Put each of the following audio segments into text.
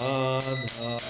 Radha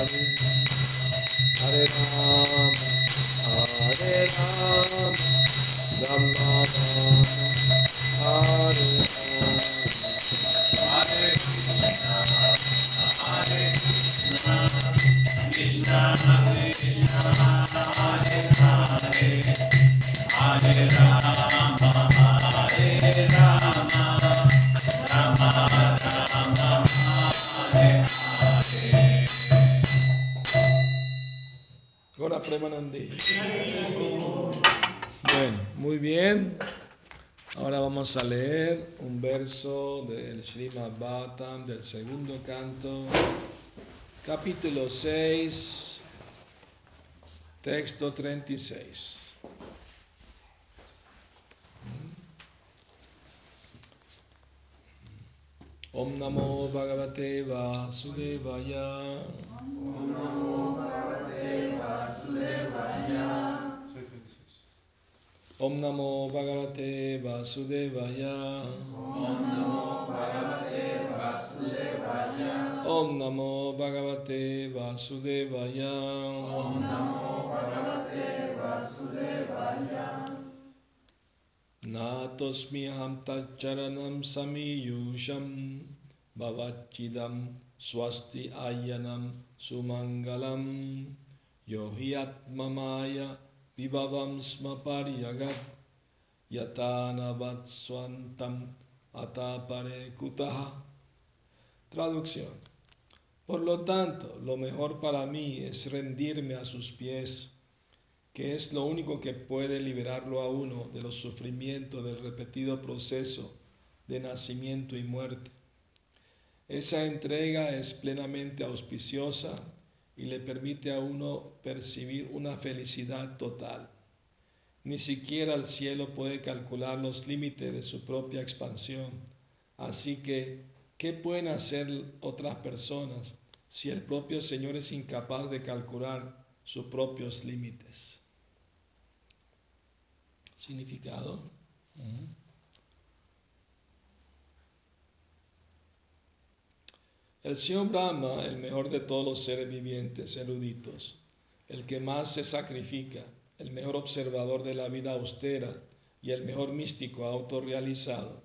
Hare, Srimad Bhattam del segundo canto, capítulo 6, texto 36. Om Namo Bhagavate Vasudevaya. Om Namo Bhagavate Vasudevaya. Om Namo Bhagavate Vasudevaya. Natosmi aham tacharanam samiyusham bhavachidam swasti ayanam sumangalam yohiatmamaya vibhavam smaparyagat yatanavat swantam atapare kutaha. Traducción. Por lo tanto, lo mejor para mí es rendirme a sus pies, que es lo único que puede liberarlo a uno de los sufrimientos del repetido proceso de nacimiento y muerte. Esa entrega es plenamente auspiciosa y le permite a uno percibir una felicidad total. Ni siquiera el cielo puede calcular los límites de su propia expansión. Así que, ¿qué pueden hacer otras personas si el propio Señor es incapaz de calcular sus propios límites? Significado. El Señor Brahma, el mejor de todos los seres vivientes eruditos, el que más se sacrifica, el mejor observador de la vida austera y el mejor místico autorrealizado,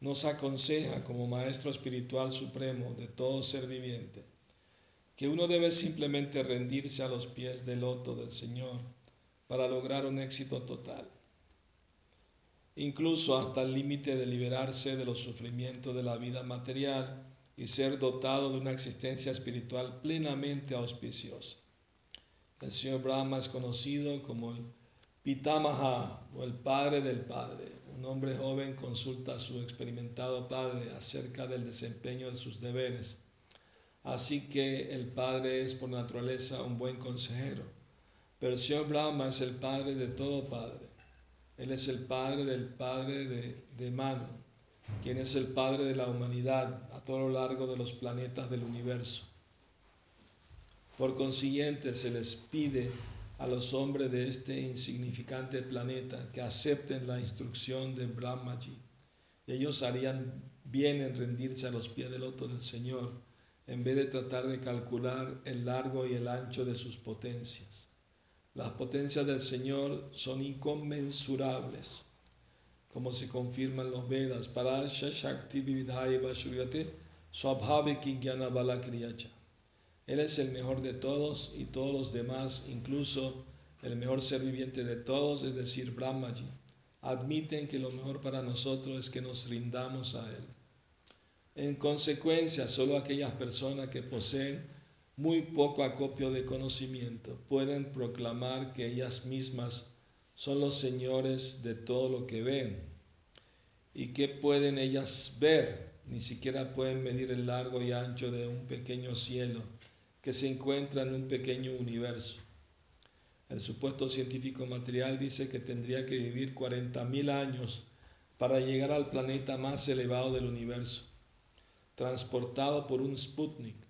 nos aconseja como Maestro Espiritual Supremo de todo ser viviente que uno debe simplemente rendirse a los pies del loto del Señor para lograr un éxito total, incluso hasta el límite de liberarse de los sufrimientos de la vida material y ser dotado de una existencia espiritual plenamente auspiciosa. El señor Brahma es conocido como el Pitamaha o el padre del padre. Un hombre joven consulta a su experimentado padre acerca del desempeño de sus deberes. Así que el padre es por naturaleza un buen consejero. Pero el señor Brahma es el padre de todo padre. Él es el padre del padre de, de Manu, quien es el Padre de la humanidad a todo lo largo de los planetas del universo. Por consiguiente, se les pide a los hombres de este insignificante planeta que acepten la instrucción de Brahmaji. Ellos harían bien en rendirse a los pies del loto del Señor, en vez de tratar de calcular el largo y el ancho de sus potencias. Las potencias del Señor son inconmensurables, como se confirman en los Vedas. Parasha Shakti Vividhaiva Shuryate Swabhaviki Jnana Balakriyacha. Él es el mejor de todos y todos los demás, incluso el mejor ser viviente de todos, es decir, Brahmaji, admiten que lo mejor para nosotros es que nos rindamos a Él. En consecuencia, solo aquellas personas que poseen muy poco acopio de conocimiento pueden proclamar que ellas mismas son los señores de todo lo que ven. ¿Y qué pueden ellas ver? Ni siquiera pueden medir el largo y ancho de un pequeño cielo que se encuentra en un pequeño universo. El supuesto científico material dice que tendría que vivir 40.000 años para llegar al planeta más elevado del universo, transportado por un Sputnik.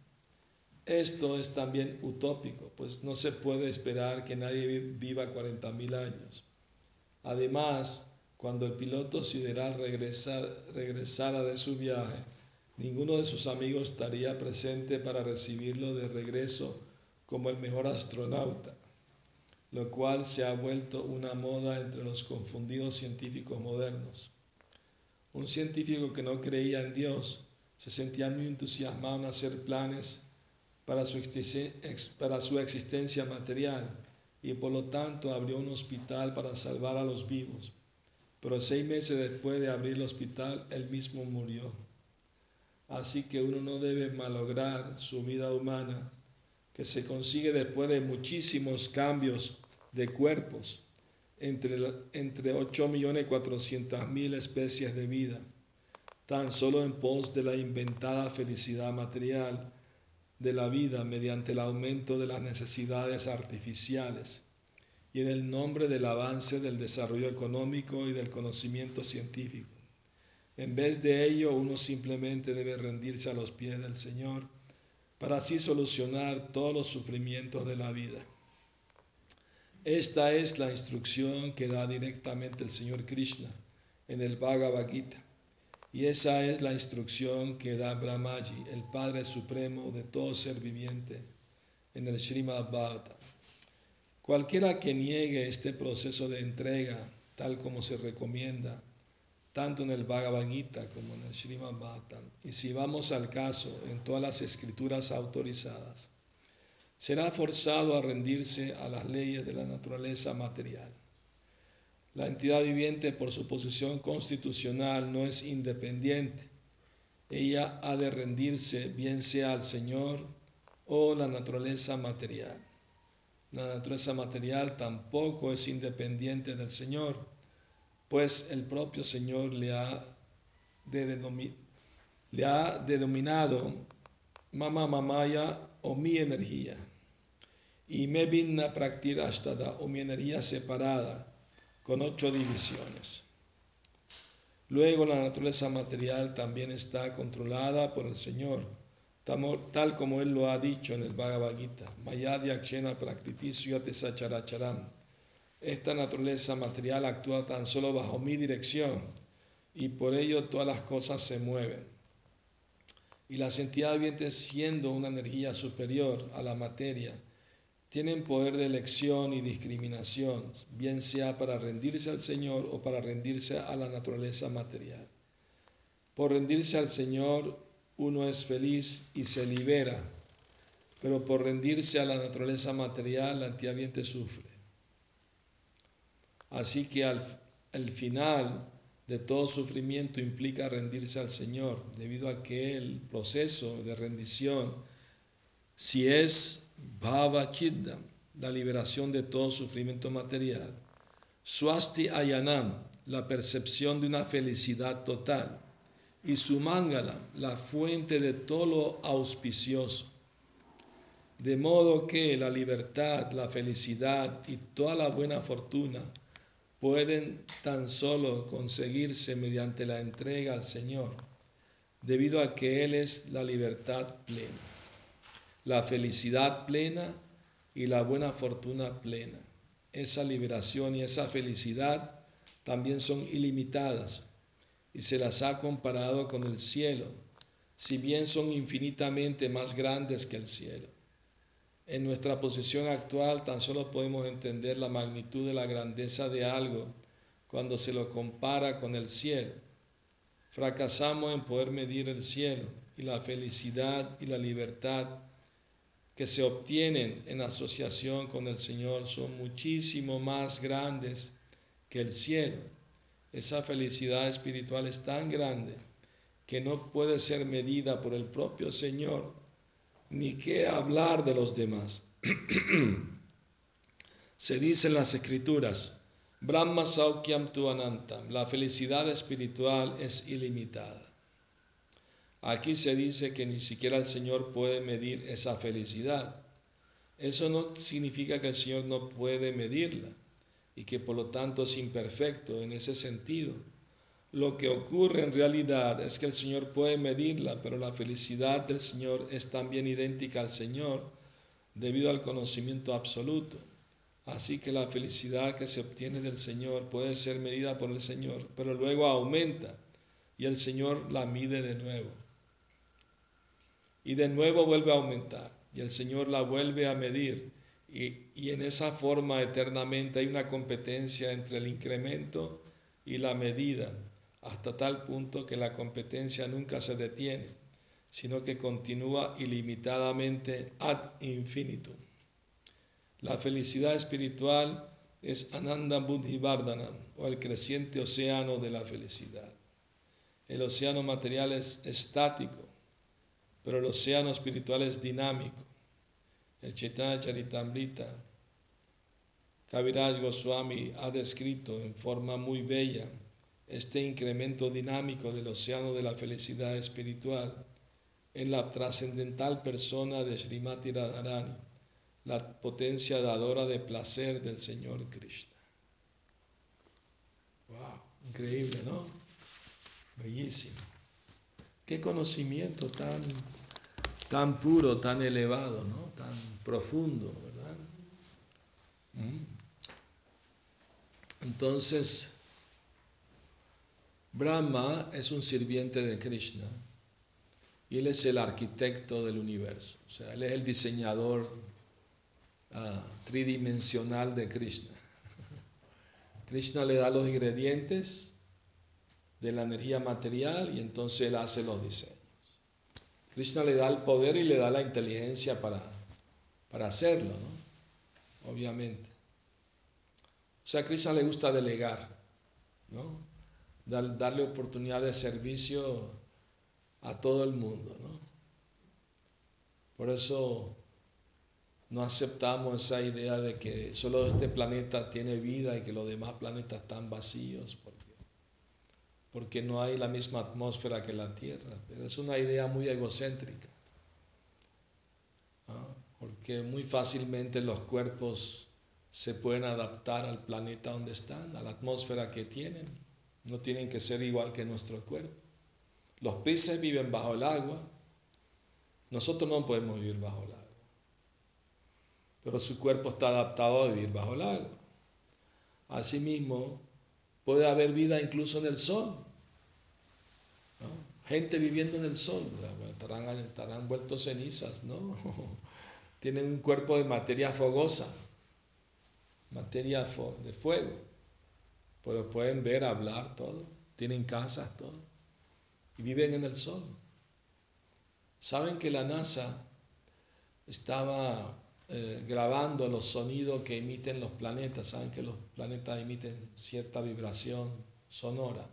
Esto es también utópico, pues no se puede esperar que nadie viva 40.000 años. Además, cuando el piloto sideral regresara de su viaje, Ninguno de sus amigos estaría presente para recibirlo de regreso como el mejor astronauta, lo cual se ha vuelto una moda entre los confundidos científicos modernos. Un científico que no creía en Dios se sentía muy entusiasmado en hacer planes para su, para su existencia material y por lo tanto abrió un hospital para salvar a los vivos. Pero seis meses después de abrir el hospital, él mismo murió. Así que uno no debe malograr su vida humana, que se consigue después de muchísimos cambios de cuerpos entre, entre 8.400.000 especies de vida, tan solo en pos de la inventada felicidad material de la vida mediante el aumento de las necesidades artificiales y en el nombre del avance del desarrollo económico y del conocimiento científico. En vez de ello, uno simplemente debe rendirse a los pies del Señor para así solucionar todos los sufrimientos de la vida. Esta es la instrucción que da directamente el Señor Krishna en el Bhagavad Gita. Y esa es la instrucción que da Brahmaji, el Padre Supremo de todo ser viviente, en el Srimad Bhagavatam. Cualquiera que niegue este proceso de entrega, tal como se recomienda, tanto en el Bhagavad como en el Srimad Bhattan, y si vamos al caso, en todas las escrituras autorizadas, será forzado a rendirse a las leyes de la naturaleza material. La entidad viviente, por su posición constitucional, no es independiente. Ella ha de rendirse bien sea al Señor o la naturaleza material. La naturaleza material tampoco es independiente del Señor pues el propio Señor le ha, le ha denominado Mama Mamaya o mi energía. Y me vinna Praktir Ashtada o mi energía separada con ocho divisiones. Luego la naturaleza material también está controlada por el Señor, tal como Él lo ha dicho en el Bhagavad Gita. Mayadya Kshena Prakriti Suyate Sacharacharam esta naturaleza material actúa tan solo bajo mi dirección y por ello todas las cosas se mueven. Y las entidades vivientes, siendo una energía superior a la materia, tienen poder de elección y discriminación, bien sea para rendirse al Señor o para rendirse a la naturaleza material. Por rendirse al Señor uno es feliz y se libera, pero por rendirse a la naturaleza material viviente sufre. Así que al, final de todo sufrimiento implica rendirse al Señor, debido a que el proceso de rendición, si es Bhava Chiddam, la liberación de todo sufrimiento material, Swasti Ayanam, la percepción de una felicidad total, y Sumangala, la fuente de todo lo auspicioso. De modo que la libertad, la felicidad y toda la buena fortuna pueden tan solo conseguirse mediante la entrega al Señor, debido a que Él es la libertad plena, la felicidad plena y la buena fortuna plena. Esa liberación y esa felicidad también son ilimitadas y se las ha comparado con el cielo, si bien son infinitamente más grandes que el cielo. En nuestra posición actual tan solo podemos entender la magnitud de la grandeza de algo cuando se lo compara con el cielo. Fracasamos en poder medir el cielo y la felicidad y la libertad que se obtienen en asociación con el Señor son muchísimo más grandes que el cielo. Esa felicidad espiritual es tan grande que no puede ser medida por el propio Señor ni qué hablar de los demás. Se dice en las escrituras, Brahma Saukyam tu anantam, la felicidad espiritual es ilimitada. Aquí se dice que ni siquiera el Señor puede medir esa felicidad. Eso no significa que el Señor no puede medirla y que por lo tanto es imperfecto en ese sentido. Lo que ocurre en realidad es que el Señor puede medirla, pero la felicidad del Señor es también idéntica al Señor debido al conocimiento absoluto. Así que la felicidad que se obtiene del Señor puede ser medida por el Señor, pero luego aumenta y el Señor la mide de nuevo. Y de nuevo vuelve a aumentar y el Señor la vuelve a medir. Y, y en esa forma eternamente hay una competencia entre el incremento y la medida hasta tal punto que la competencia nunca se detiene, sino que continúa ilimitadamente ad infinitum. La felicidad espiritual es Ananda Buddhi Vardhanam, o el creciente océano de la felicidad. El océano material es estático, pero el océano espiritual es dinámico. El Chaitanya Charitamrita, Kaviraj Goswami ha descrito en forma muy bella este incremento dinámico del océano de la felicidad espiritual en la trascendental persona de Srimati Radharani, la potencia dadora de placer del Señor Krishna. ¡Wow! Increíble, ¿no? Bellísimo. Qué conocimiento tan, tan puro, tan elevado, ¿no? Tan profundo, ¿verdad? Mm. Entonces, Brahma es un sirviente de Krishna y él es el arquitecto del universo, o sea, él es el diseñador ah, tridimensional de Krishna. Krishna le da los ingredientes de la energía material y entonces él hace los diseños. Krishna le da el poder y le da la inteligencia para, para hacerlo, ¿no? Obviamente. O sea, a Krishna le gusta delegar, ¿no? darle oportunidad de servicio a todo el mundo. ¿no? Por eso no aceptamos esa idea de que solo este planeta tiene vida y que los demás planetas están vacíos, porque no hay la misma atmósfera que la Tierra. Pero es una idea muy egocéntrica, porque muy fácilmente los cuerpos se pueden adaptar al planeta donde están, a la atmósfera que tienen. No tienen que ser igual que nuestro cuerpo. Los peces viven bajo el agua. Nosotros no podemos vivir bajo el agua. Pero su cuerpo está adaptado a vivir bajo el agua. Asimismo, puede haber vida incluso en el sol. Gente viviendo en el sol. Estarán, estarán vueltos cenizas, ¿no? Tienen un cuerpo de materia fogosa, materia de fuego pero pueden ver, hablar, todo. Tienen casas, todo. Y viven en el sol. Saben que la NASA estaba eh, grabando los sonidos que emiten los planetas. Saben que los planetas emiten cierta vibración sonora.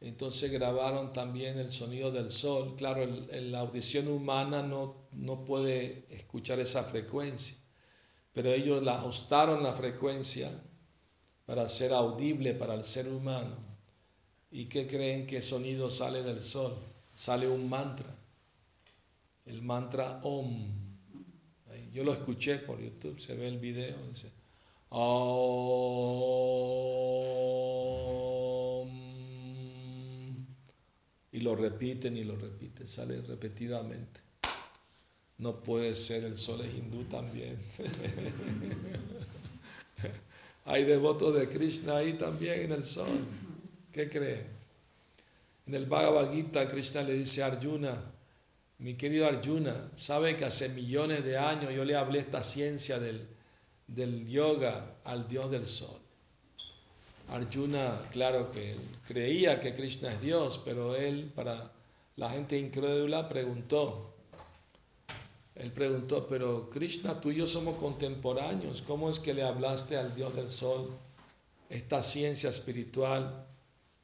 Entonces grabaron también el sonido del sol. Claro, la audición humana no, no puede escuchar esa frecuencia, pero ellos la ajustaron la frecuencia para ser audible para el ser humano. ¿Y qué creen que sonido sale del sol? Sale un mantra, el mantra Om. Yo lo escuché por YouTube, se ve el video, dice Y lo repiten y lo repiten, sale repetidamente. No puede ser, el sol es hindú también. Hay devotos de Krishna ahí también en el sol. ¿Qué creen? En el Bhagavad Gita, Krishna le dice a Arjuna, mi querido Arjuna, sabe que hace millones de años yo le hablé esta ciencia del, del yoga al dios del sol. Arjuna, claro que creía que Krishna es Dios, pero él, para la gente incrédula, preguntó. Él preguntó, pero Krishna, tú y yo somos contemporáneos, ¿cómo es que le hablaste al Dios del Sol esta ciencia espiritual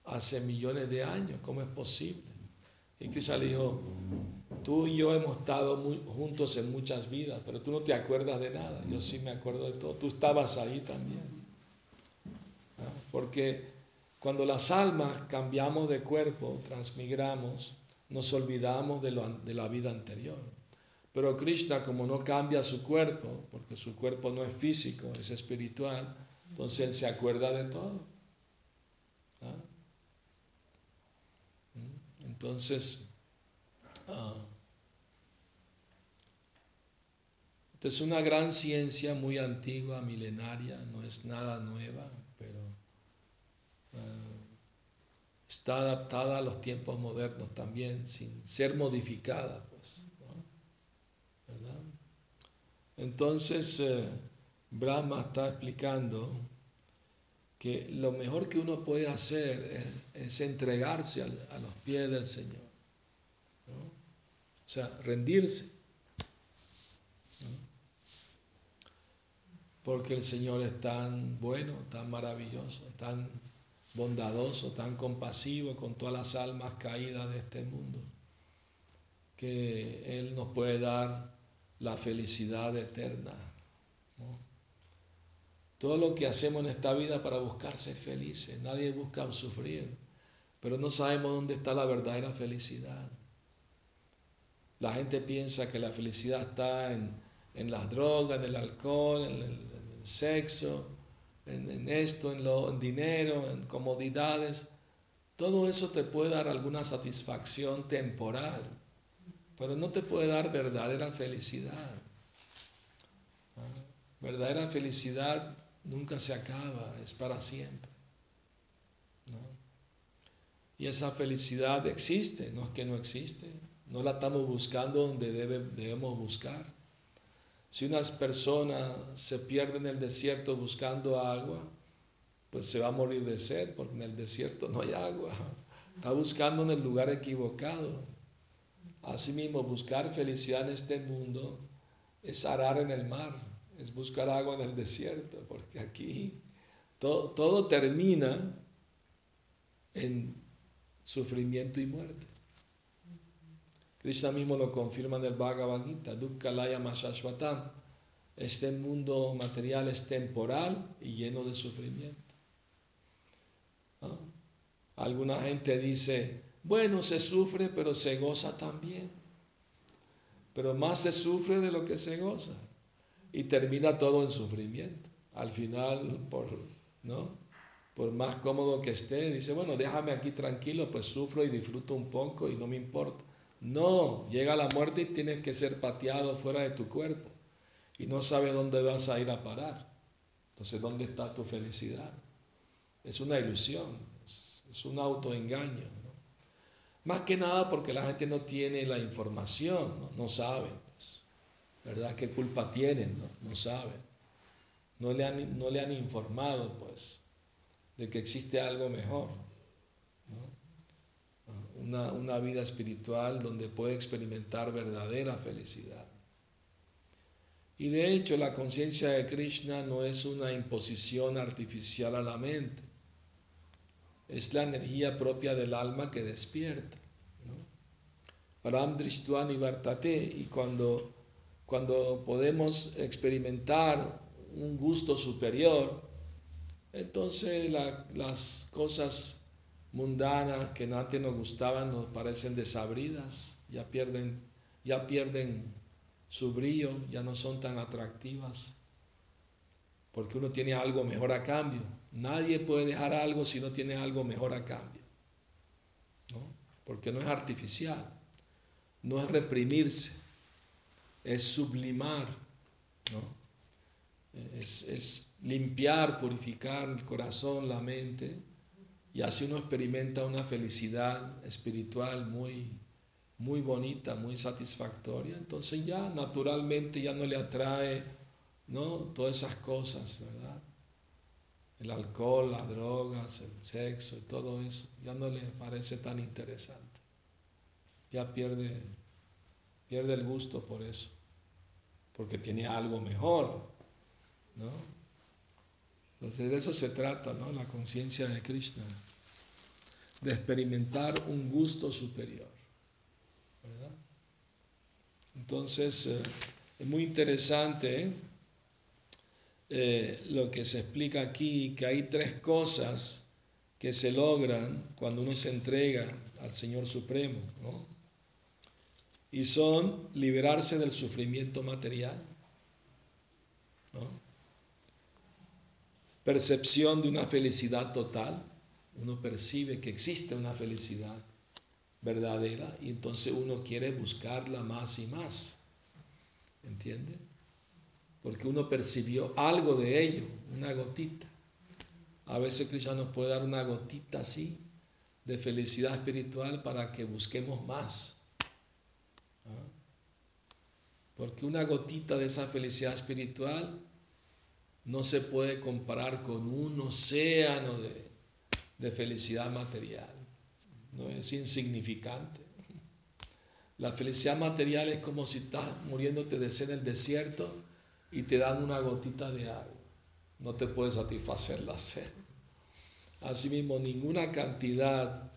hace millones de años? ¿Cómo es posible? Y Krishna le dijo, tú y yo hemos estado juntos en muchas vidas, pero tú no te acuerdas de nada, yo sí me acuerdo de todo, tú estabas ahí también. Porque cuando las almas cambiamos de cuerpo, transmigramos, nos olvidamos de, de la vida anterior. Pero Krishna, como no cambia su cuerpo, porque su cuerpo no es físico, es espiritual, entonces él se acuerda de todo. ¿Ah? ¿Mm? Entonces, ah, es una gran ciencia muy antigua, milenaria, no es nada nueva, pero está adaptada a los tiempos modernos también, sin ser modificada, pues. Entonces, eh, Brahma está explicando que lo mejor que uno puede hacer es, entregarse a, los pies del Señor. O sea, rendirse. Porque el Señor es tan bueno, tan maravilloso, tan bondadoso, tan compasivo con todas las almas caídas de este mundo, que Él nos puede dar la felicidad eterna. Todo lo que hacemos en esta vida para buscar ser felices, nadie busca sufrir, pero no sabemos dónde está la verdadera felicidad. La gente piensa que la felicidad está en, las drogas, en el alcohol, en el sexo, en, esto, en, lo, en dinero, en comodidades, todo eso te puede dar alguna satisfacción temporal, pero no te puede dar verdadera felicidad. Verdadera felicidad nunca se acaba, es para siempre. Y esa felicidad existe, no es que no existe, no la estamos buscando donde debemos buscar. Si unas personas se pierden en el desierto buscando agua, pues se va a morir de sed, porque en el desierto no hay agua. Está buscando en el lugar equivocado. Asimismo, buscar felicidad en este mundo es arar en el mar, es buscar agua en el desierto, porque aquí todo termina en sufrimiento y muerte. Krishna mismo lo confirma en el Bhagavad Gita, Dukkalaya Mashashvatam. Este mundo material es temporal y lleno de sufrimiento. Alguna gente dice, bueno, se sufre, pero se goza también. Pero más se sufre de lo que se goza. Y termina todo en sufrimiento. Al final, por, ¿no? por más cómodo que esté, dice, bueno, déjame aquí tranquilo, pues sufro y disfruto un poco y no me importa. No, llega la muerte y tienes que ser pateado fuera de tu cuerpo y no sabes dónde vas a ir a parar. Entonces, ¿dónde está tu felicidad? Es una ilusión, es un autoengaño. Más que nada porque la gente no tiene la información, no, sabe, pues, ¿verdad? ¿Qué culpa tienen? No, no saben. No le, han, no le han informado, pues, de que existe algo mejor una, vida espiritual donde puede experimentar verdadera felicidad. Y de hecho la conciencia de Krishna no es una imposición artificial a la mente, es la energía propia del alma que despierta. Param Drishtuani Vartate, y cuando, cuando podemos experimentar un gusto superior, entonces las cosas mundanas que antes nos gustaban nos parecen desabridas, ya pierden, ya pierden su brillo, ya no son tan atractivas. porque uno tiene algo mejor a cambio. Nadie puede dejar algo si no tiene algo mejor a cambio, porque no es artificial, no es reprimirse, es sublimar, es, es limpiar, purificar el corazón, la mente, y así uno experimenta una felicidad espiritual muy, muy bonita, muy satisfactoria. Entonces ya naturalmente ya no le atrae ¿no? todas esas cosas, ¿verdad? El alcohol, las drogas, el sexo y todo eso, ya no le parece tan interesante. Ya pierde, pierde el gusto por eso, porque tiene algo mejor, ¿no? Entonces de eso se trata, ¿no? La conciencia de Krishna, de experimentar un gusto superior, ¿verdad? Entonces eh, es muy interesante ¿eh? Lo que se explica aquí, que hay tres cosas que se logran cuando uno se entrega al Señor Supremo, ¿no? Y son liberarse del sufrimiento material, ¿no? Percepción de una felicidad total, uno percibe que existe una felicidad verdadera y entonces uno quiere buscarla más y más, ¿entiende? porque uno percibió algo de ello, una gotita. A veces Cristo nos puede dar una gotita así de felicidad espiritual para que busquemos más. ¿Ah? Porque una gotita de esa felicidad espiritual no se puede comparar con un océano de, de felicidad material. No es insignificante. La felicidad material es como si estás muriéndote de sed en el desierto y te dan una gotita de agua. No te puede satisfacer la sed. Asimismo, ninguna cantidad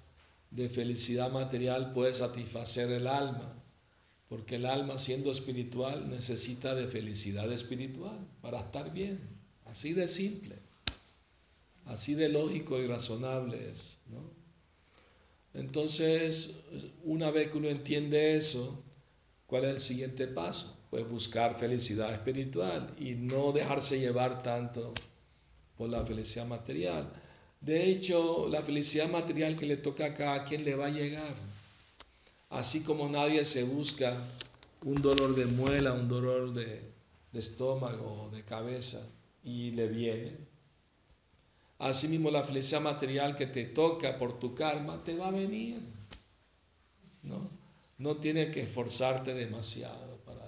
de felicidad material puede satisfacer el alma, porque el alma siendo espiritual necesita de felicidad espiritual para estar bien. Así de simple, así de lógico y razonable es. Entonces, una vez que uno entiende eso, ¿cuál es el siguiente paso? pues buscar felicidad espiritual y no dejarse llevar tanto por la felicidad material. De hecho, la felicidad material que le toca a cada quien le va a llegar. Así como nadie se busca un dolor de muela, un dolor de, de estómago, de cabeza y le viene. Asimismo, la felicidad material que te toca por tu karma te va a venir. No, no tienes que esforzarte demasiado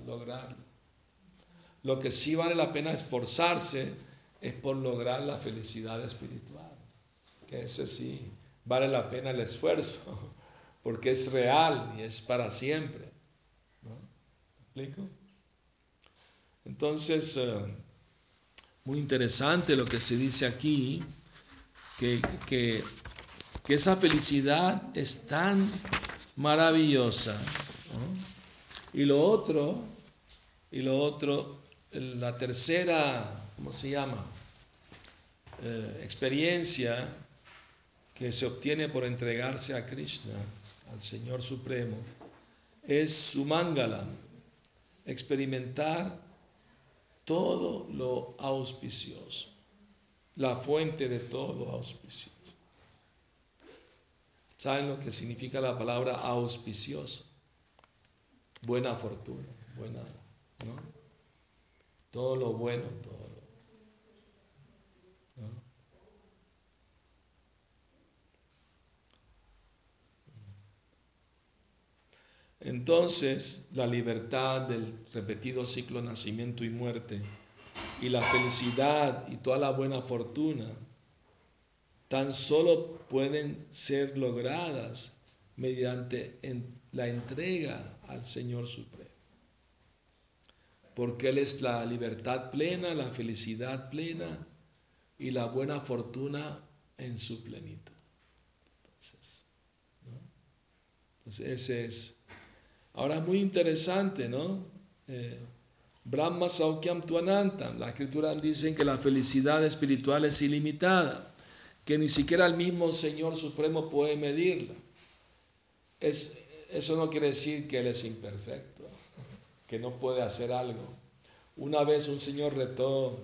lograrlo. Lo que sí vale la pena esforzarse es por lograr la felicidad espiritual. Que ese sí vale la pena el esfuerzo, porque es real y es para siempre. ¿Me explico? Entonces, eh, muy interesante lo que se dice aquí, que, que, que esa felicidad es tan maravillosa. Y lo otro y lo otro, la tercera, ¿cómo se llama? Eh, experiencia que se obtiene por entregarse a Krishna, al Señor Supremo, es su mangala, experimentar todo lo auspicioso, la fuente de todo lo auspicioso. ¿Saben lo que significa la palabra auspicioso? Buena fortuna, buena todo lo bueno, todo Entonces, la libertad del repetido ciclo nacimiento y muerte y la felicidad y toda la buena fortuna tan solo pueden ser logradas mediante la entrega al Señor Supremo porque Él es la libertad plena, la felicidad plena y la buena fortuna en su plenitud. Entonces, ese es. Ahora muy interesante, ¿no? Eh, Brahma Saukyam Tuanantam. Las escrituras dicen que la felicidad espiritual es ilimitada, que ni siquiera el mismo Señor Supremo puede medirla. Es, eso no quiere decir que Él es imperfecto que no puede hacer algo. Una vez un señor retó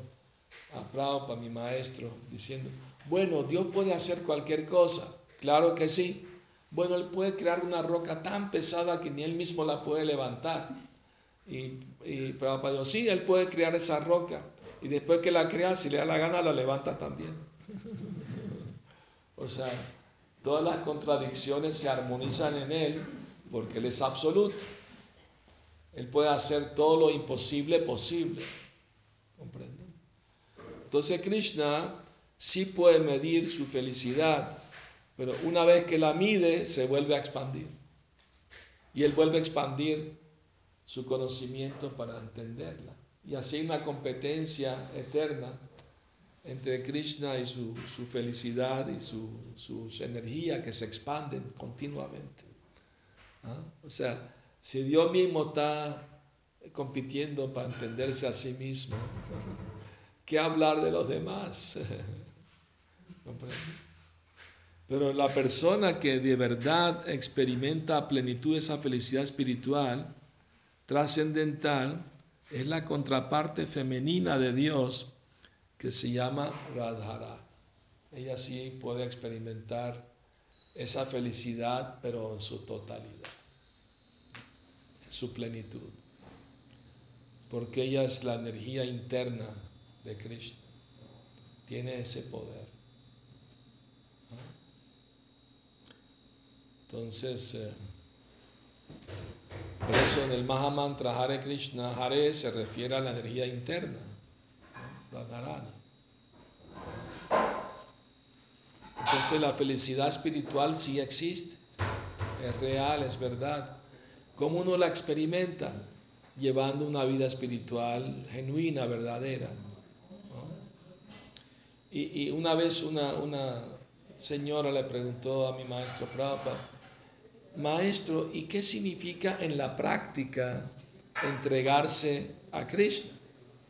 a Prabhupada, mi maestro, diciendo, bueno, Dios puede hacer cualquier cosa. Claro que sí. Bueno, Él puede crear una roca tan pesada que ni Él mismo la puede levantar. Y, y Prabhupada sí, Él puede crear esa roca. Y después que la crea, si le da la gana, la levanta también. o sea, todas las contradicciones se armonizan en Él porque Él es absoluto. Él puede hacer todo lo imposible posible. ¿Comprenden? Entonces Krishna sí puede medir su felicidad, pero una vez que la mide, se vuelve a expandir. Y Él vuelve a expandir su conocimiento para entenderla. Y así una competencia eterna entre Krishna y su, felicidad y su, sus energías que se expanden continuamente. ¿Ah? O sea, si Dios mismo está compitiendo para entenderse a sí mismo, ¿qué hablar de los demás? Pero la persona que de verdad experimenta a plenitud esa felicidad espiritual, trascendental, es la contraparte femenina de Dios que se llama Radhara. Ella sí puede experimentar esa felicidad, pero en su totalidad, en su plenitud, porque ella es la energía interna de Krishna, tiene ese poder. Entonces, eh, por eso en el Mahamantra Hare Krishna, Hare se refiere a la energía interna, Radharani. Entonces la felicidad espiritual sí existe, es real, es verdad. ¿Cómo uno la experimenta? Llevando una vida espiritual genuina, verdadera. Y, una vez una, una, señora le preguntó a mi maestro Prabhupada, maestro, ¿y qué significa en la práctica entregarse a Krishna?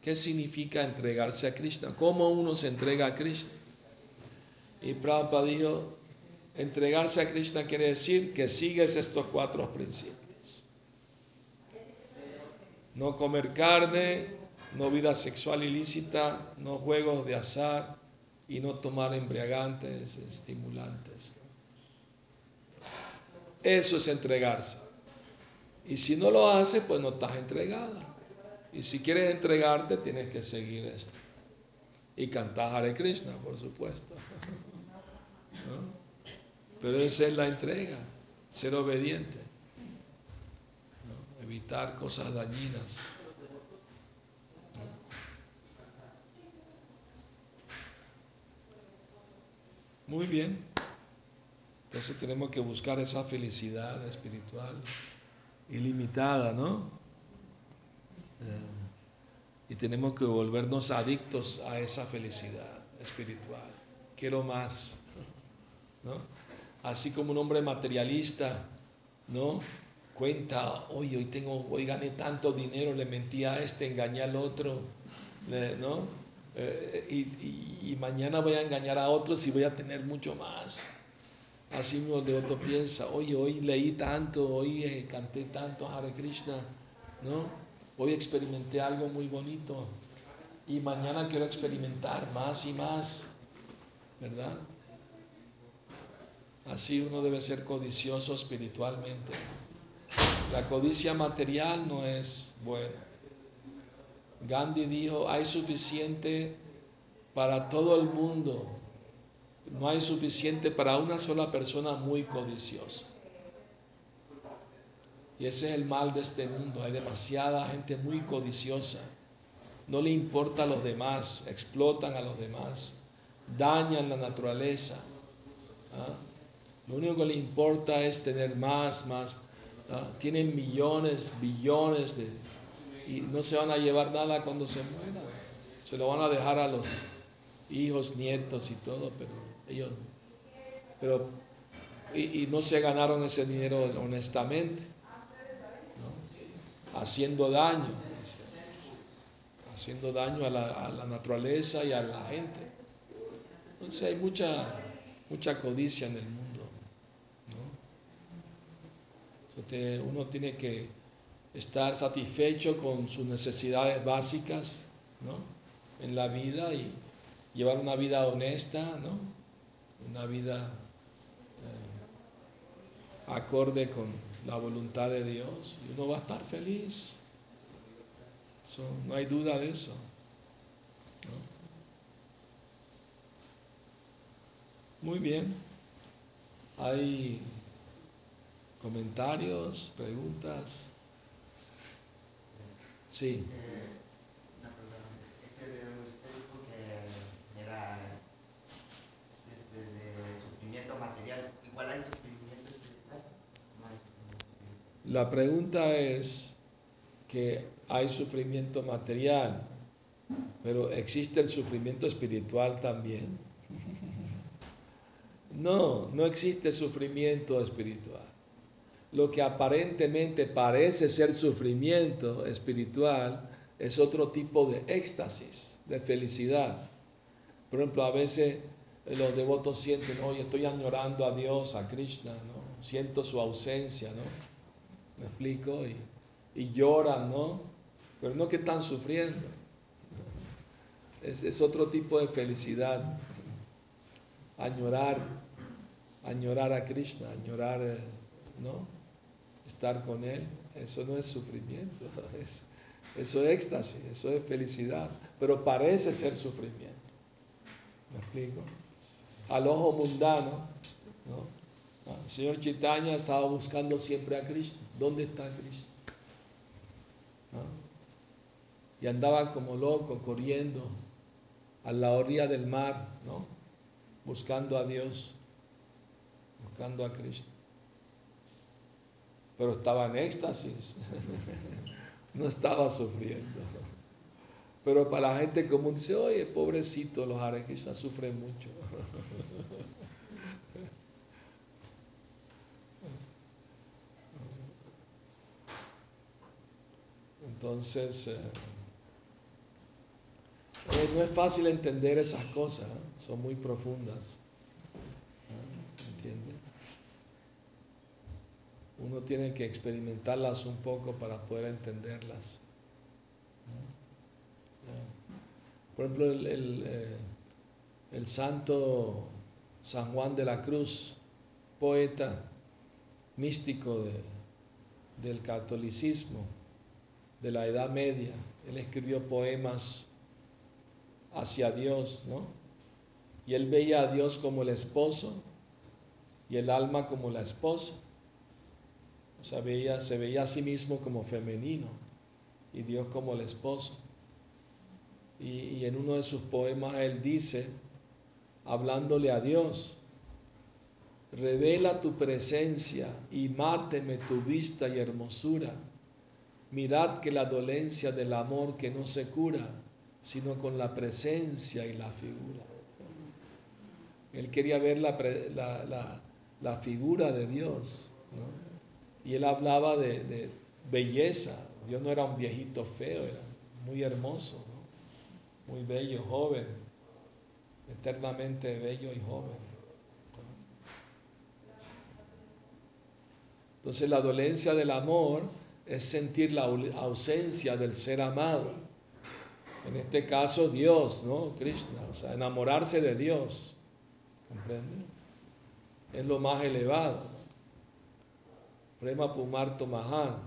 ¿Qué significa entregarse a Krishna? ¿Cómo uno se entrega a Krishna? Y Prabhupada dijo, entregarse a Krishna quiere decir que sigues estos cuatro principios. No comer carne, no vida sexual ilícita, no juegos de azar y no tomar embriagantes, estimulantes. Eso es entregarse. Y si no lo haces, pues no estás entregada. Y si quieres entregarte, tienes que seguir esto. Y cantar Hare Krishna, por supuesto. Pero esa es la entrega, ser obediente, evitar cosas dañinas. Muy bien. Entonces tenemos que buscar esa felicidad espiritual ilimitada, ¿no? Eh, y tenemos que volvernos adictos a esa felicidad espiritual. Quiero más. Así como un hombre materialista, ¿no? Cuenta, hoy, hoy tengo, hoy gané tanto dinero, le mentí a este, engañé al otro, ¿no? Eh, y, mañana voy a engañar a otros y voy a tener mucho más. Así mismo de otro piensa, oye, hoy leí tanto, hoy eh, canté tanto Hare Krishna, ¿no? Hoy experimenté algo muy bonito y mañana quiero experimentar más y más, ¿verdad? Así uno debe ser codicioso espiritualmente. La codicia material no es buena. Gandhi dijo, hay suficiente para todo el mundo, no hay suficiente para una sola persona muy codiciosa. Y ese es el mal de este mundo, hay demasiada gente muy codiciosa. No le importa a los demás, explotan a los demás, dañan la naturaleza. ¿ah? Lo único que le importa es tener más, más. Tienen millones, billones de... Y no se van a llevar nada cuando se mueran. Se lo van a dejar a los hijos, nietos y todo, pero ellos... Pero, y, no se ganaron ese dinero honestamente, haciendo daño, haciendo daño a la, a la naturaleza y a la gente. Entonces hay mucha, mucha codicia en el mundo. uno tiene que estar satisfecho con sus necesidades básicas, ¿no? en la vida y llevar una vida honesta, ¿no? Una vida eh, acorde con la voluntad de Dios y uno va a estar feliz. no hay duda de eso. Muy bien. ¿Hay comentarios, preguntas? Sí. La pregunta es que hay sufrimiento material, pero ¿existe el sufrimiento espiritual también? No, no existe sufrimiento espiritual. Lo que aparentemente parece ser sufrimiento espiritual es otro tipo de éxtasis, de felicidad. Por ejemplo, a veces los devotos sienten, oye, estoy añorando a Dios, a Krishna, ¿no? Siento su ausencia, ¿no? ¿Me explico? Y, lloran, ¿no? Pero no que están sufriendo. Es, es otro tipo de felicidad. Añorar, añorar a Krishna, añorar, eh, ¿no? Estar con Él. Eso no es sufrimiento, es, eso es éxtasis, eso es felicidad. Pero parece ser sufrimiento. ¿Me explico? Al ojo mundano, ¿no? El señor Chitaña estaba buscando siempre a Cristo. ¿Dónde está Cristo? Y andaba como loco corriendo a la orilla del mar, ¿no? Buscando a Dios, buscando a Cristo. Pero estaba en éxtasis, no estaba sufriendo. Pero para la gente común dice, oye, pobrecito, los Hare sufren mucho. Entonces, eh, eh, no es fácil entender esas cosas, ¿eh? son muy profundas. ¿Entiende? Uno tiene que experimentarlas un poco para poder entenderlas. Por ejemplo, el, el santo San Juan de la Cruz, poeta místico de, del catolicismo, de la Edad Media. Él escribió poemas hacia Dios, ¿no? Y él veía a Dios como el esposo y el alma como la esposa. O sea, veía, se veía a sí mismo como femenino y Dios como el esposo. Y, y en uno de sus poemas él dice, hablándole a Dios, revela tu presencia y máteme tu vista y hermosura Mirad que la dolencia del amor que no se cura, sino con la presencia y la figura. Él quería ver la, figura de Dios. Y él hablaba de, belleza. Dios no era un viejito feo, era muy hermoso, muy bello, joven, eternamente bello y joven. Entonces la dolencia del amor es sentir la ausencia del ser amado. En este caso, Dios, ¿no? Krishna, o sea, enamorarse de Dios. ¿Comprende? Es lo más elevado. Prema Pumarto Mahan,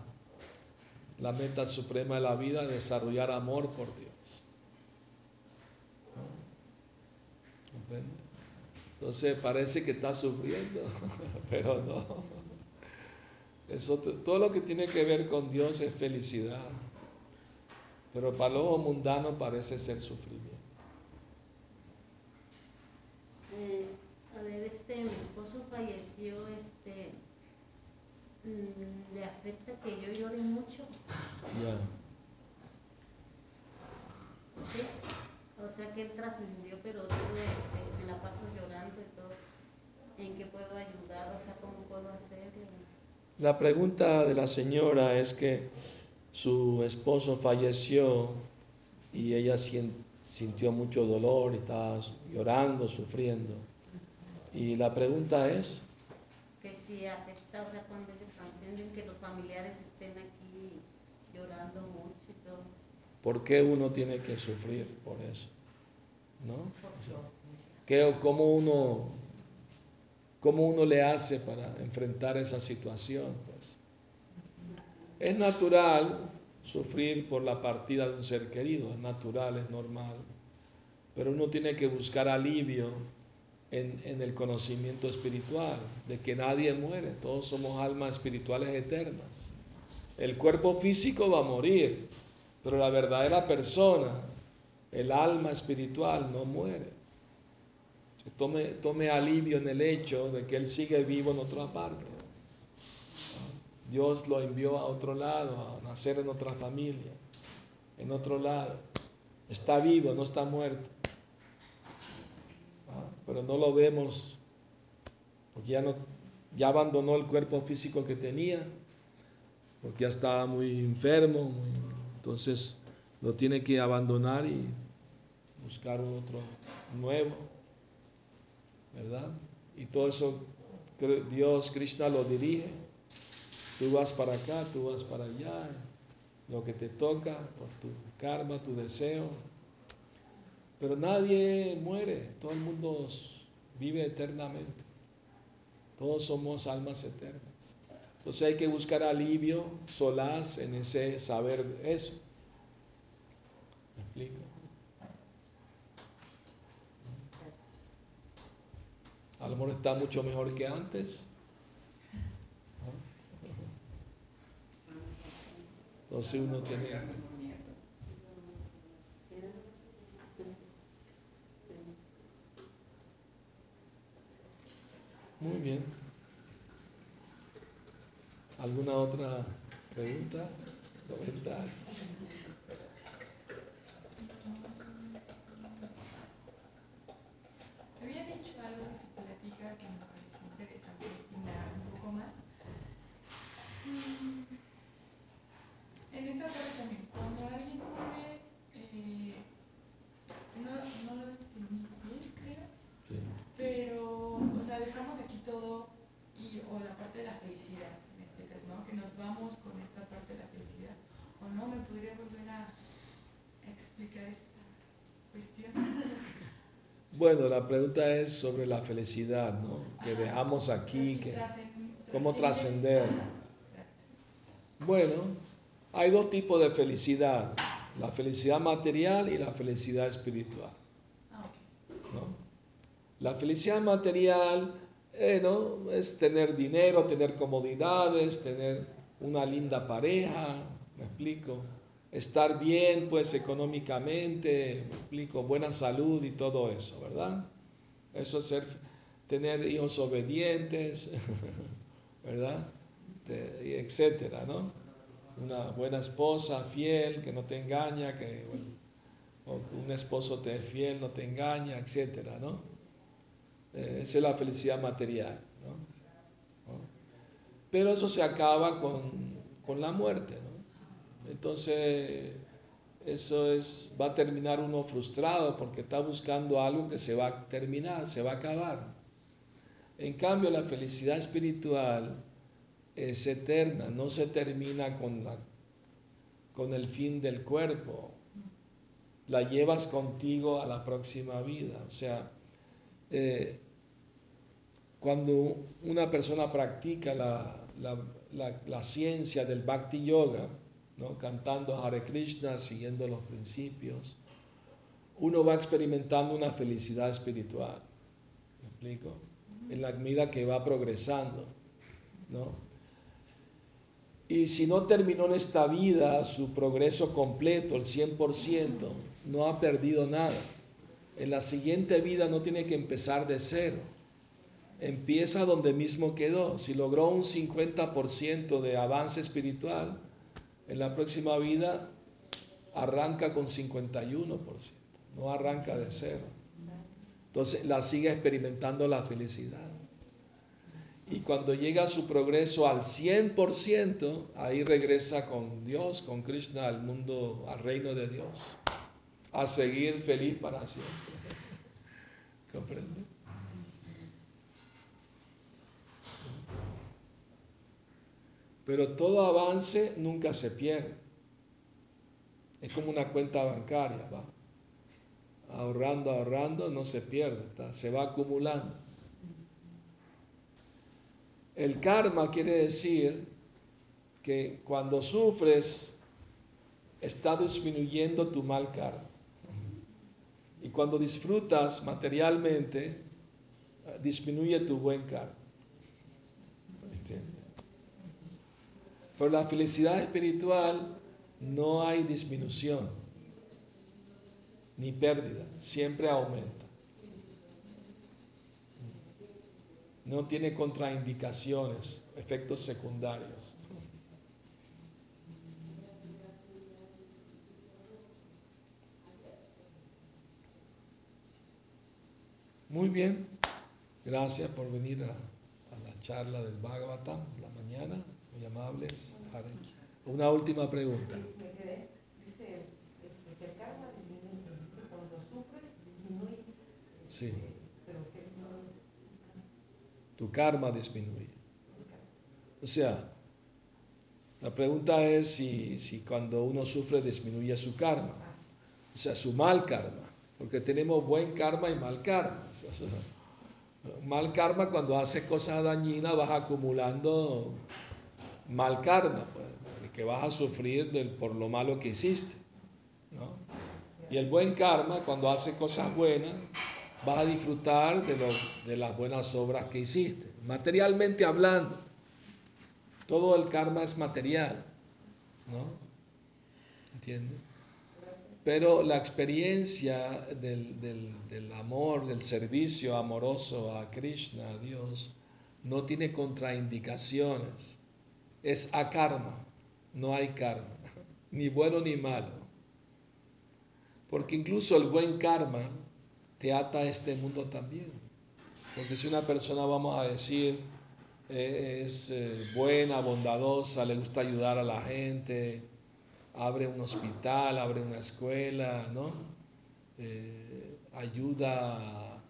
la meta suprema de la vida, es desarrollar amor por Dios. ¿Comprende? Entonces parece que está sufriendo, pero no. Eso, todo lo que tiene que ver con Dios es felicidad, pero para lo mundano parece ser sufrimiento. Eh, a ver, este, mi esposo falleció, este, mm, le afecta que yo llore mucho. Ya. Sí, o sea que él trascendió, pero todo este, me la paso llorando y todo. ¿En qué puedo ayudar? O sea, ¿cómo puedo hacerlo? La pregunta de la señora es que su esposo falleció y ella sintió mucho dolor, estaba llorando, sufriendo. Y la pregunta es... Que si afecta, o sea, cuando ellos que los familiares estén aquí llorando mucho y todo. ¿Por qué uno tiene que sufrir por eso? ¿No? ¿qué, cómo, uno, ¿Cómo uno le hace para enfrentar esa situación? Pues es natural sufrir por la partida de un ser querido, es natural, es normal, pero uno tiene que buscar alivio en, en, el conocimiento espiritual, de que nadie muere, todos somos almas espirituales eternas. El cuerpo físico va a morir, pero la verdadera persona, el alma espiritual, no muere. Tome, tome alivio en el hecho de que Él sigue vivo en otra parte. Dios lo envió a otro lado, a nacer en otra familia, en otro lado. Está vivo, no está muerto. Ah, pero no lo vemos porque ya, no, ya abandonó el cuerpo físico que tenía, porque ya estaba muy enfermo, entonces lo tiene que abandonar y buscar otro nuevo, ¿verdad? Y todo eso Dios, Krishna lo dirige Tú vas para acá, tú vas para allá, lo que te toca por tu karma, tu deseo. Pero nadie muere, todo el mundo vive eternamente. Todos somos almas eternas. Entonces hay que buscar alivio, solaz en ese saber eso. ¿Me explico? A lo está mucho mejor que antes, Entonces uno tiene... Muy bien. ¿Alguna otra pregunta? ¿Comentario? Había dicho algo de su que me pareció interesante indagar un poco más. Mm, en esta parte también, cuando alguien muere, eh, no, no lo entendí bien, creo, Sí. pero, o sea, dejamos aquí todo, y, o la parte de la felicidad, en este caso, ¿no? Que nos vamos con esta parte de la felicidad. ¿O no? ¿Me podría volver a explicar esta cuestión? Bueno, la pregunta es sobre la felicidad, ¿no? Que dejamos aquí, que, cómo trascender. Bueno, hay dos tipos de felicidad, la felicidad material y la felicidad espiritual. Ah. ¿no? La felicidad material eh, ¿no? es tener dinero, tener comodidades, tener una linda pareja, me explico, estar bien pues económicamente, me explico, buena salud y todo eso, ¿verdad? Eso es ser, tener hijos obedientes, ¿verdad? Te- etcétera, ¿no? Una buena esposa fiel, que no te engaña, que, o que un esposo te es fiel, no te engaña, etcétera, ¿no? Eh, esa es la felicidad material, ¿no? ¿No? Pero eso se acaba con, con la muerte, ¿no? Entonces, eso es, va a terminar uno frustrado porque está buscando algo que se va a terminar, se va a acabar. En cambio, la felicidad espiritual es eterna, no se termina con, la, con el fin del cuerpo. La llevas contigo a la próxima vida. O sea, eh, cuando una persona practica la, la- la- la ciencia del Bhakti Yoga, ¿no? cantando Hare Krishna, siguiendo los principios, uno va experimentando una felicidad espiritual. ¿Me explico? En la medida que va progresando. ¿no? Y si no terminó en esta vida su progreso completo, el 100%, no ha perdido nada. En la siguiente vida no tiene que empezar de cero. Empieza donde mismo quedó. Si logró un 50% de avance espiritual, en la próxima vida arranca con 51%. No arranca de cero. Entonces la sigue experimentando la felicidad. Y cuando llega su progreso al 100%, ahí regresa con Dios, con Krishna, al mundo, al reino de Dios, a seguir feliz para siempre. ¿Comprende? Pero todo avance nunca se pierde. Es como una cuenta bancaria, va. Ahorrando, ahorrando, no se pierde, se va acumulando. El karma quiere decir que cuando sufres, está disminuyendo tu mal karma. Y cuando disfrutas materialmente, disminuye tu buen karma. Pero la felicidad espiritual no hay disminución ni pérdida, siempre aumenta. No tiene contraindicaciones, efectos secundarios. Muy bien, gracias por venir a, la charla del Bhagavatam la mañana, muy amables. Una última pregunta. Sí. Tu karma disminuye. O sea, la pregunta es si, si cuando uno sufre disminuye su karma. O sea, su mal karma. Porque tenemos buen karma y mal karma. mal karma cuando haces cosas dañinas vas acumulando mal karma, pues, que vas a sufrir por lo malo que hiciste. Y el buen karma cuando haces cosas buenas vas a disfrutar de, de las buenas obras que hiciste. Materialmente hablando, todo el karma es material, ¿no? ¿Entiendes? Pero la experiencia del, del, amor, del servicio amoroso a Krishna, a Dios, no tiene contraindicaciones. Es a karma, no hay karma, ni bueno ni malo. Porque incluso el buen karma te ata a este mundo también. Porque si una persona, vamos a decir, eh, es eh, buena, bondadosa, le gusta ayudar a la gente, abre un hospital, abre una escuela, ¿no? Eh, ayuda a,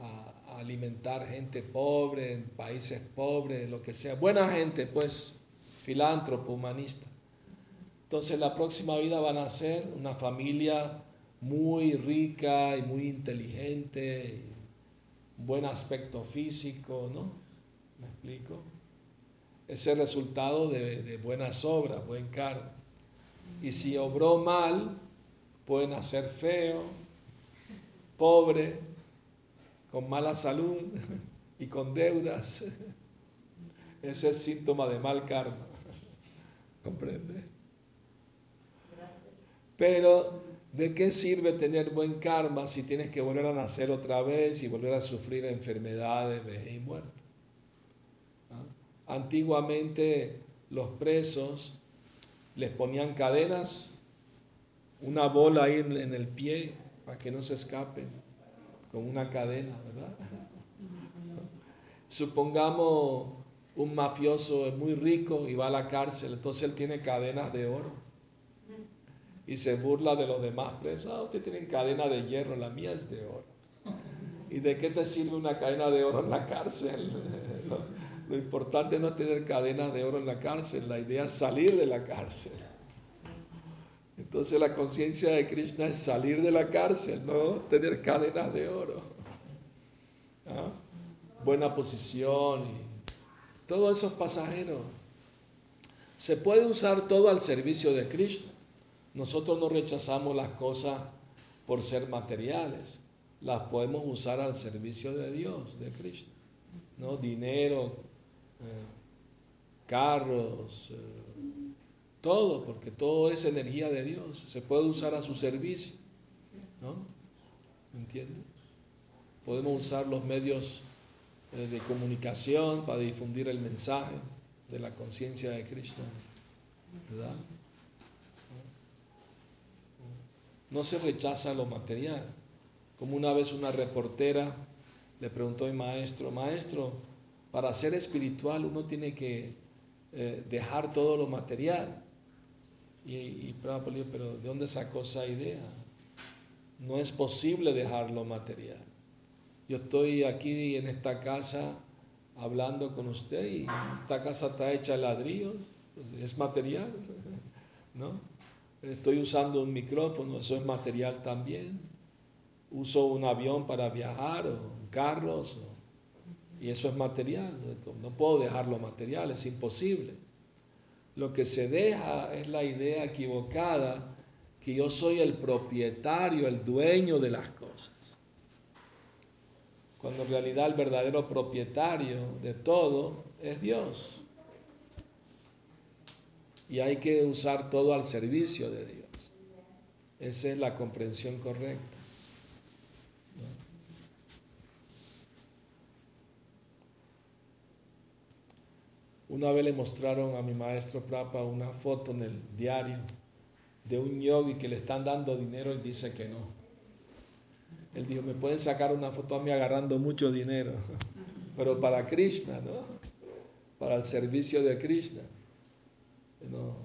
a, alimentar gente pobre en países pobres, lo que sea. Buena gente, pues, filántropo, humanista. Entonces la próxima vida van a ser una familia muy rica y muy inteligente, buen aspecto físico, ¿no? ¿Me explico? Ese resultado de, buenas obras, buen karma. Y si obró mal, pueden hacer feo, pobre, con mala salud y con deudas. Ese es síntoma de mal karma. ¿Comprende? Pero ¿De qué sirve tener buen karma si tienes que volver a nacer otra vez y volver a sufrir enfermedades, vejez y muerte? ¿Ah? Antiguamente los presos les ponían cadenas, una bola ahí en, el pie para que no se escapen, con una cadena, ¿verdad? Supongamos un mafioso es muy rico y va a la cárcel, entonces él tiene cadenas de oro y se burla de los demás presos. Ah, usted tiene cadena de hierro, la mía es de oro. ¿Y de qué te sirve una cadena de oro en la cárcel? Lo, importante no es tener cadenas de oro en la cárcel, la idea es salir de la cárcel. Entonces la conciencia de Krishna es salir de la cárcel, no tener cadenas de oro. ¿Ah? Buena posición y todo eso es pasajero. Se puede usar todo al servicio de Krishna. Nosotros no rechazamos las cosas por ser materiales, las podemos usar al servicio de Dios, de Cristo. ¿no? Dinero, eh, carros, eh, todo, porque todo es energía de Dios, se puede usar a su servicio. ¿no? ¿Entiendes? Podemos usar los medios de comunicación para difundir el mensaje de la conciencia de Cristo. ¿Verdad? No se rechaza lo material. Como una vez una reportera le preguntó al maestro, maestro, para ser espiritual uno tiene que eh, dejar todo lo material. Y, y pero ¿de dónde sacó esa idea? No es posible dejar lo material. Yo estoy aquí en esta casa hablando con usted y esta casa está hecha de ladrillos, es material, ¿no? Estoy usando un micrófono, eso es material también. Uso un avión para viajar o carros, y eso es material. No puedo dejarlo material, es imposible. Lo que se deja es la idea equivocada que yo soy el propietario, el dueño de las cosas. Cuando en realidad el verdadero propietario de todo es Dios. Y hay que usar todo al servicio de Dios. Esa es la comprensión correcta. Una vez le mostraron a mi maestro Prapa una foto en el diario de un yogi que le están dando dinero y dice que no. Él dijo, me pueden sacar una foto a mí agarrando mucho dinero, pero para Krishna, ¿no? Para el servicio de Krishna.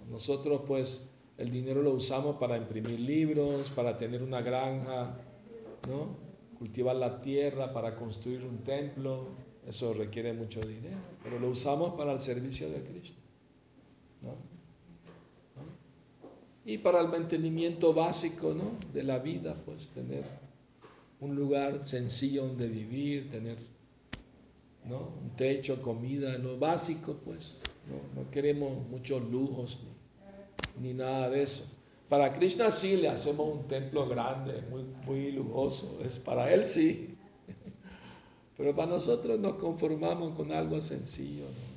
nosotros pues el dinero lo usamos para imprimir libros, para tener una granja, ¿no? Cultivar la tierra, para construir un templo, eso requiere mucho dinero, pero lo usamos para el servicio de Krishna. ¿no? y para el mantenimiento básico ¿no? de la vida, pues tener un lugar sencillo donde vivir, tener ¿no? un techo, comida, lo básico, pues no, queremos muchos lujos ni, ni, nada de eso. Para Krishna sí le hacemos un templo grande, muy, muy lujoso, es para él sí, pero para nosotros nos conformamos con algo sencillo. ¿no?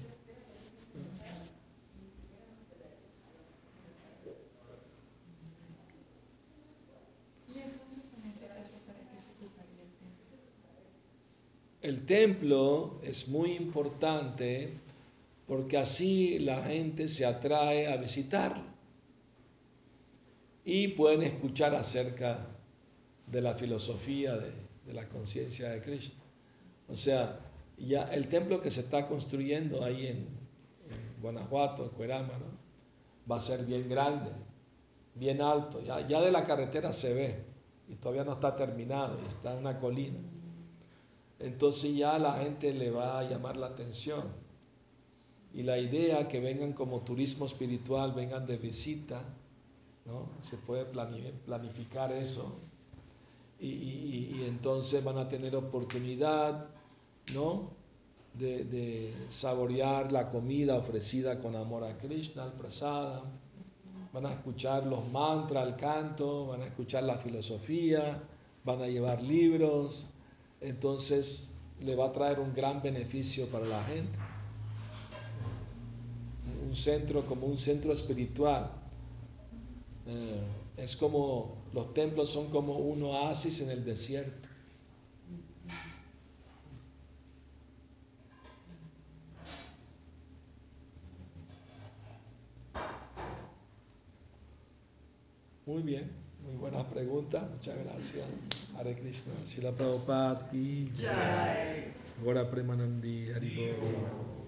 El templo es muy importante porque así la gente se atrae a visitarlo y pueden escuchar acerca de la filosofía de, la conciencia de Cristo. O sea, ya el templo que se está construyendo ahí en, Guanajuato, Cuerama, va a ser bien grande, bien alto. Ya, ya de la carretera se ve y todavía no está terminado, está en una colina entonces ya la gente le va a llamar la atención. Y la idea que vengan como turismo espiritual, vengan de visita, ¿no? Se puede planificar eso. Y, entonces van a tener oportunidad, ¿no? De, de, saborear la comida ofrecida con amor a Krishna, al prasada. Van a escuchar los mantras, el canto, van a escuchar la filosofía, van a llevar libros, entonces le va a traer un gran beneficio para la gente. Un centro como un centro espiritual. Eh, es como, los templos son como un oasis en el desierto. Muy bien. Muy buena pregunta, muchas gracias. Hare Krishna, Shila Prabhupada ki Jai. Gora Premanandi, Haribo.